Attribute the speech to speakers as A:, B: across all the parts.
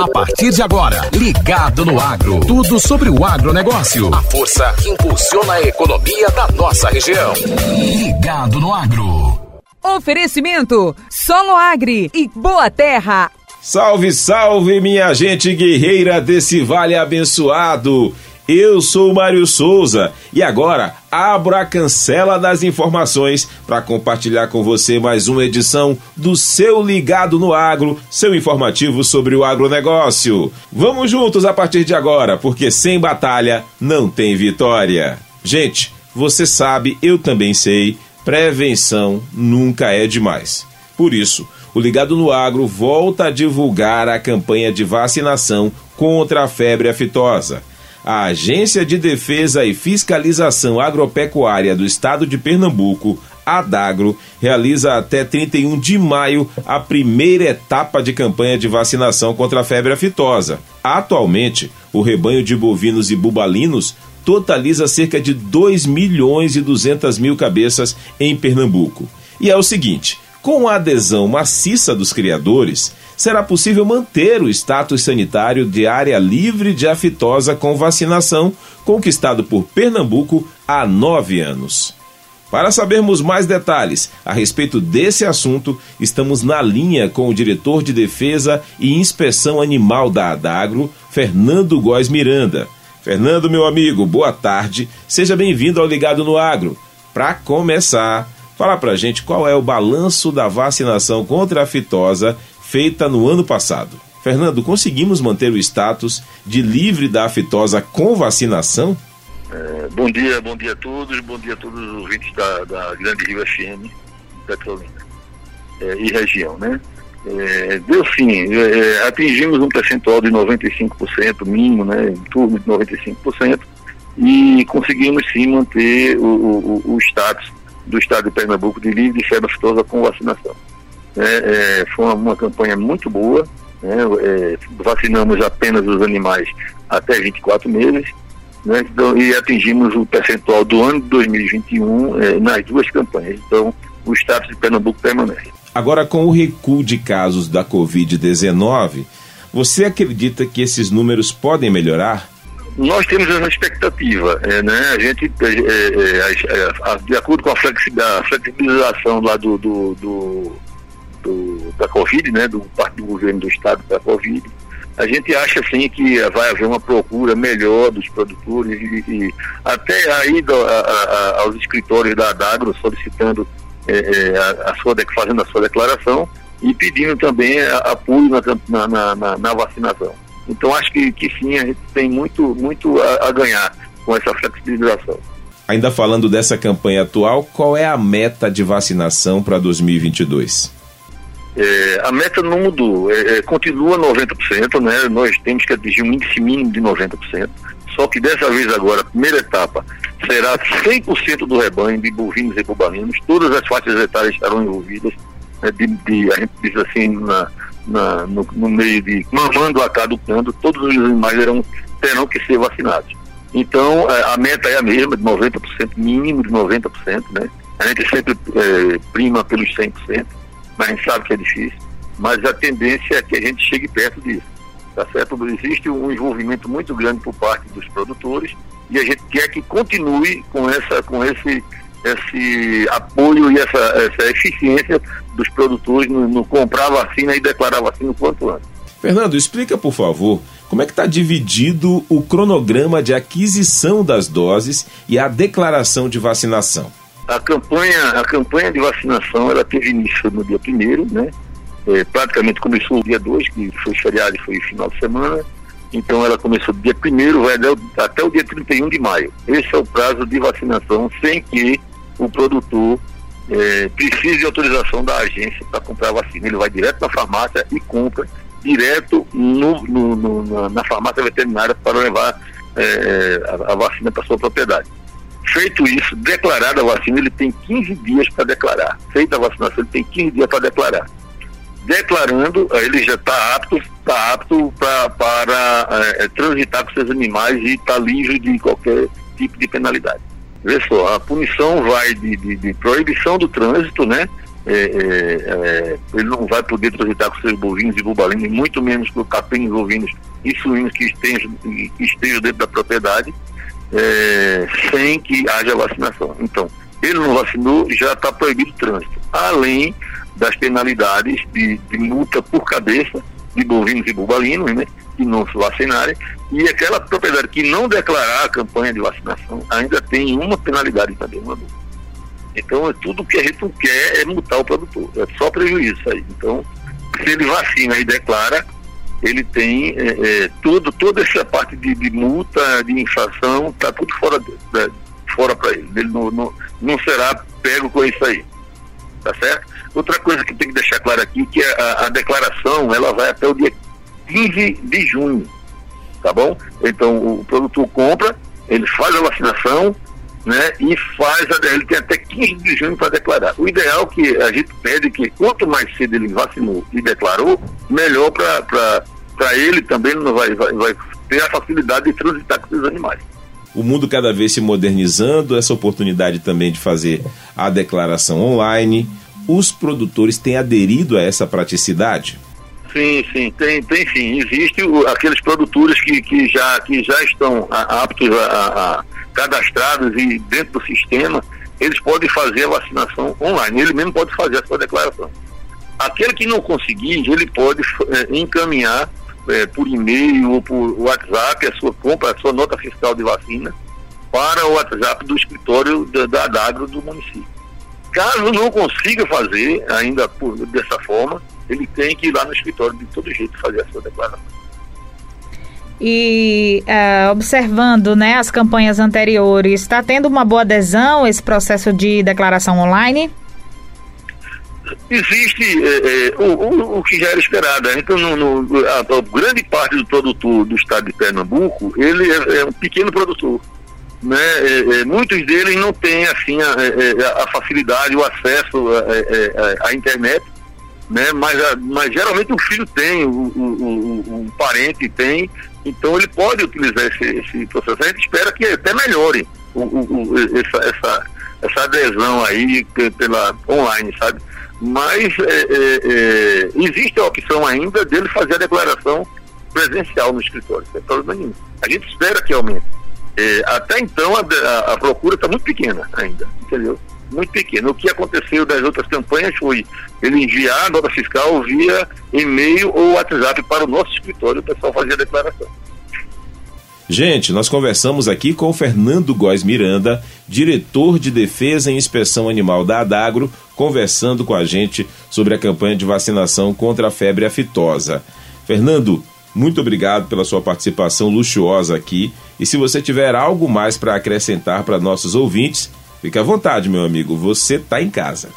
A: A partir de agora, ligado no agro. Tudo sobre o agronegócio. A força que impulsiona a economia da nossa região. Ligado no agro.
B: Oferecimento: Solo Agri e Boa Terra.
C: Salve, salve, minha gente guerreira desse vale abençoado. Eu sou Mário Souza e agora abro a cancela das informações para compartilhar com você mais uma edição do seu Ligado no Agro, seu informativo sobre o agronegócio. Vamos juntos a partir de agora, porque sem batalha não tem vitória. Gente, você sabe, eu também sei, prevenção nunca é demais. Por isso, o Ligado no Agro volta a divulgar a campanha de vacinação contra a febre aftosa a Agência de Defesa e Fiscalização Agropecuária do Estado de Pernambuco, Adagro, realiza até 31 de maio a primeira etapa de campanha de vacinação contra a febre aftosa. Atualmente, o rebanho de bovinos e bubalinos totaliza cerca de 2 milhões e 200 mil cabeças em Pernambuco. E é o seguinte: com a adesão maciça dos criadores, será possível manter o status sanitário de área livre de aftosa com vacinação, conquistado por Pernambuco há nove anos. Para sabermos mais detalhes a respeito desse assunto, estamos na linha com o diretor de Defesa e Inspeção Animal da Adagro, Fernando Góes Miranda. Fernando, meu amigo, boa tarde. Seja bem-vindo ao Ligado no Agro. Para começar, fala pra gente qual é o balanço da vacinação contra a fitosa feita no ano passado. Fernando, conseguimos manter o status de livre da aftosa com vacinação?
D: É, bom dia, bom dia a todos, bom dia a todos os ouvintes da, da Grande Rio FM, Petrolina é, e região, né? É, deu sim, é, é, atingimos um percentual de 95% mínimo, né, em torno de 95%, e conseguimos sim manter o, o, o status do estado de Pernambuco de livre de febre aftosa com vacinação. É, é, foi uma, uma, campanha muito boa, né, é, vacinamos apenas os animais até 24 meses né, então, e atingimos o percentual do ano de 2021 é, nas duas campanhas. Então, o status de Pernambuco permanece.
C: Agora, com o recuo de casos da Covid-19, você acredita que esses números podem melhorar?
D: Nós temos essa expectativa, é, né? A gente, é, é, de acordo com a flexibilização lá do, do, do do, da Covid, né, do parte do governo do estado da Covid, a gente acha assim que vai haver uma procura melhor dos produtores e, e até a, a, aos escritórios da Adagro solicitando é, é a, a, sua fazendo a sua declaração e pedindo também apoio na, na, na, na, vacinação. Então acho que, que sim, a gente tem muito, muito a, a ganhar com essa flexibilização.
C: Ainda falando dessa campanha atual, qual é a meta de vacinação para 2022?
D: É, a meta não mudou, é, é, continua 90%, né? Nós temos que atingir um índice mínimo de 90%, só que dessa vez agora, a primeira etapa, será 100% do rebanho de bovinos e bubalinos, todas as faixas etárias estarão envolvidas, né, de, de, a gente diz assim, na, na, no, no, meio de mamando a caducando, todos os animais terão, terão que ser vacinados. Então, a meta é a mesma, de 90%, mínimo de 90%, né? A gente sempre é, prima pelos 100% mas a gente sabe que é difícil. Mas a tendência é que a gente chegue perto disso. Tá certo? Existe um envolvimento muito grande por parte dos produtores e a gente quer que continue com, essa, com esse, esse apoio e essa, essa eficiência dos produtores no, no comprar vacina e declarar vacina o quanto antes.
C: Fernando, explica por favor como é que está dividido o cronograma de aquisição das doses e a declaração de vacinação
D: a campanha, a campanha de vacinação ela teve início no dia primeiro, né? É, praticamente começou no dia 2, que foi feriado e foi final de semana. Então ela começou do dia primeiro, vai até o dia 31 de maio. Esse é o prazo de vacinação sem que o produtor é, precise de autorização da agência para comprar a vacina. Ele vai direto na farmácia e compra direto no, no, no, na farmácia veterinária para levar é, a, a vacina para sua propriedade. Feito isso, declarada a vacina, ele tem 15 dias para declarar. Feita a vacinação, ele tem 15 dias para declarar. Declarando, eh, ele já está apto, está apto pra, para é, transitar com seus animais e está livre de qualquer tipo de penalidade. Vê só, a punição vai de, de, de proibição do trânsito, né? é, é, é, ele não vai poder transitar com seus bovinos e bubalinos, muito menos com capinos, bovinos e suínos que estejam, que estejam dentro da propriedade, é, sem que haja vacinação. Então, ele não vacinou, já está proibido o trânsito. Além das penalidades de, de, multa por cabeça de bovinos e bubalinos, né, que não se vacinarem, e aquela propriedade que não declarar a campanha de vacinação ainda tem uma penalidade também, uma multa. Então, é tudo que a gente quer é multar o produtor. É só prejuízo aí. Então, se ele vacina e declara, ele tem é, é, toda essa parte de, de multa, de infração, está tudo fora, de, fora para ele. Ele não, não, não será pego com isso aí. Tá certo? Outra coisa que tem que deixar claro aqui que a, a declaração ela vai até o dia 15 de junho. Tá bom? Então o produtor compra, ele faz a vacinação, né, e faz, ele tem até 15 de junho para declarar. O ideal é que a gente pede que quanto mais cedo ele vacinou e declarou, melhor para ele também não vai, vai, vai ter a facilidade de transitar com esses animais.
C: O mundo cada vez se modernizando, essa oportunidade também de fazer a declaração online. Os produtores têm aderido a essa praticidade?
D: Sim, sim, tem, tem sim. Existe o, aqueles produtores que, que, já, que já estão aptos a, a cadastrados e dentro do sistema, eles podem fazer a vacinação online. Ele mesmo pode fazer a sua declaração. Aquele que não conseguir, ele pode é, encaminhar é, por e-mail ou por WhatsApp a sua compra, a sua nota fiscal de vacina para o WhatsApp do escritório da, da do município. Caso não consiga fazer ainda por, dessa forma, ele tem que ir lá no escritório de todo jeito fazer a sua declaração.
B: E uh, observando né, as campanhas anteriores, está tendo uma boa adesão esse processo de declaração online?
D: Existe é, é, o, o, o, que já era esperado. Né? Então, no, no, a, a, grande parte do produtor do estado de Pernambuco, ele é, é um pequeno produtor. Né? É, é, muitos deles não têm assim, a, a facilidade, o acesso à internet né? Mas, mas geralmente o filho tem, o, o, o, o, parente tem, então ele pode utilizar esse, esse processo. A gente espera que até melhore o, o, essa, essa, essa adesão aí pela online, sabe? Mas é, é, é, existe a opção ainda dele fazer a declaração presencial no escritório, sem problema nenhum. A gente espera que aumente. É, até então a, a, a procura está muito pequena ainda, entendeu? Muito pequeno. O que aconteceu das outras campanhas foi ele enviar a nota fiscal via e-mail ou WhatsApp para o nosso escritório, o pessoal fazia a declaração.
C: Gente, nós conversamos aqui com o Fernando Góes Miranda, diretor de Defesa e Inspeção Animal da Adagro, conversando com a gente sobre a campanha de vacinação contra a febre aftosa. Fernando, muito obrigado pela sua participação luxuosa aqui. E se você tiver algo mais para acrescentar para nossos ouvintes, Fique à vontade, meu amigo, você está em casa.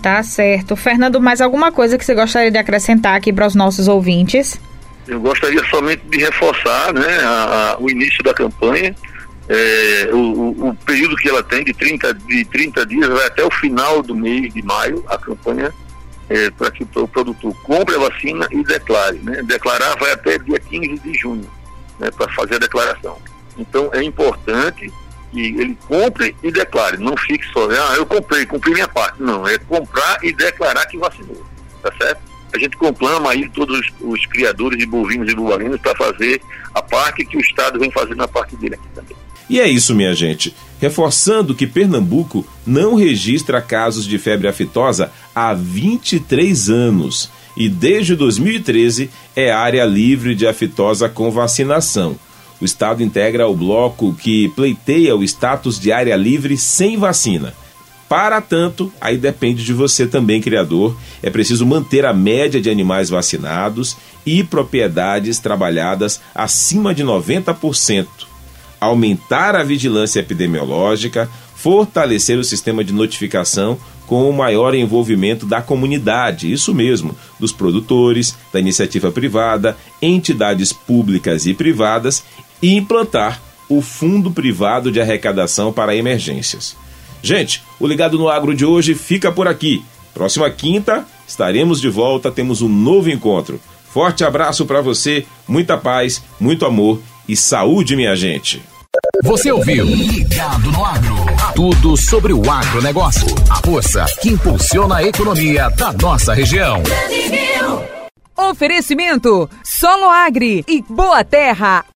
B: Tá certo. Fernando, mais alguma coisa que você gostaria de acrescentar aqui para os nossos ouvintes?
D: Eu gostaria somente de reforçar né, a, a, o início da campanha. É, o, o, período que ela tem de 30, de 30 dias vai até o final do mês de maio, a campanha é, para que o produtor compre a vacina e declare. Né? Declarar vai até dia 15 de junho né, para fazer a declaração. Então é importante que ele compre e declare, não fique só, ah, eu comprei, cumpri minha parte. Não, é comprar e declarar que vacinou, tá certo? A gente conclama aí todos os, os criadores de bovinos e bovalinos para fazer a parte que o Estado vem fazendo a parte dele aqui também.
C: E é isso, minha gente. Reforçando que Pernambuco não registra casos de febre aftosa há 23 anos e desde 2013 é área livre de aftosa com vacinação. O Estado integra o bloco que pleiteia o status de área livre sem vacina. Para tanto, aí depende de você também, criador. É preciso manter a média de animais vacinados e propriedades trabalhadas acima de 90%. Aumentar a vigilância epidemiológica, fortalecer o sistema de notificação com o maior envolvimento da comunidade, isso mesmo, dos produtores, da iniciativa privada, entidades públicas e privadas e implantar o Fundo Privado de Arrecadação para Emergências. Gente, o Ligado no Agro de hoje fica por aqui. Próxima quinta estaremos de volta, temos um novo encontro. Forte abraço para você, muita paz, muito amor e saúde, minha gente.
A: Você ouviu Ligado no Agro. Tudo sobre o agronegócio. A força que impulsiona a economia da nossa região.
E: Oferecimento Solo Agri e Boa Terra.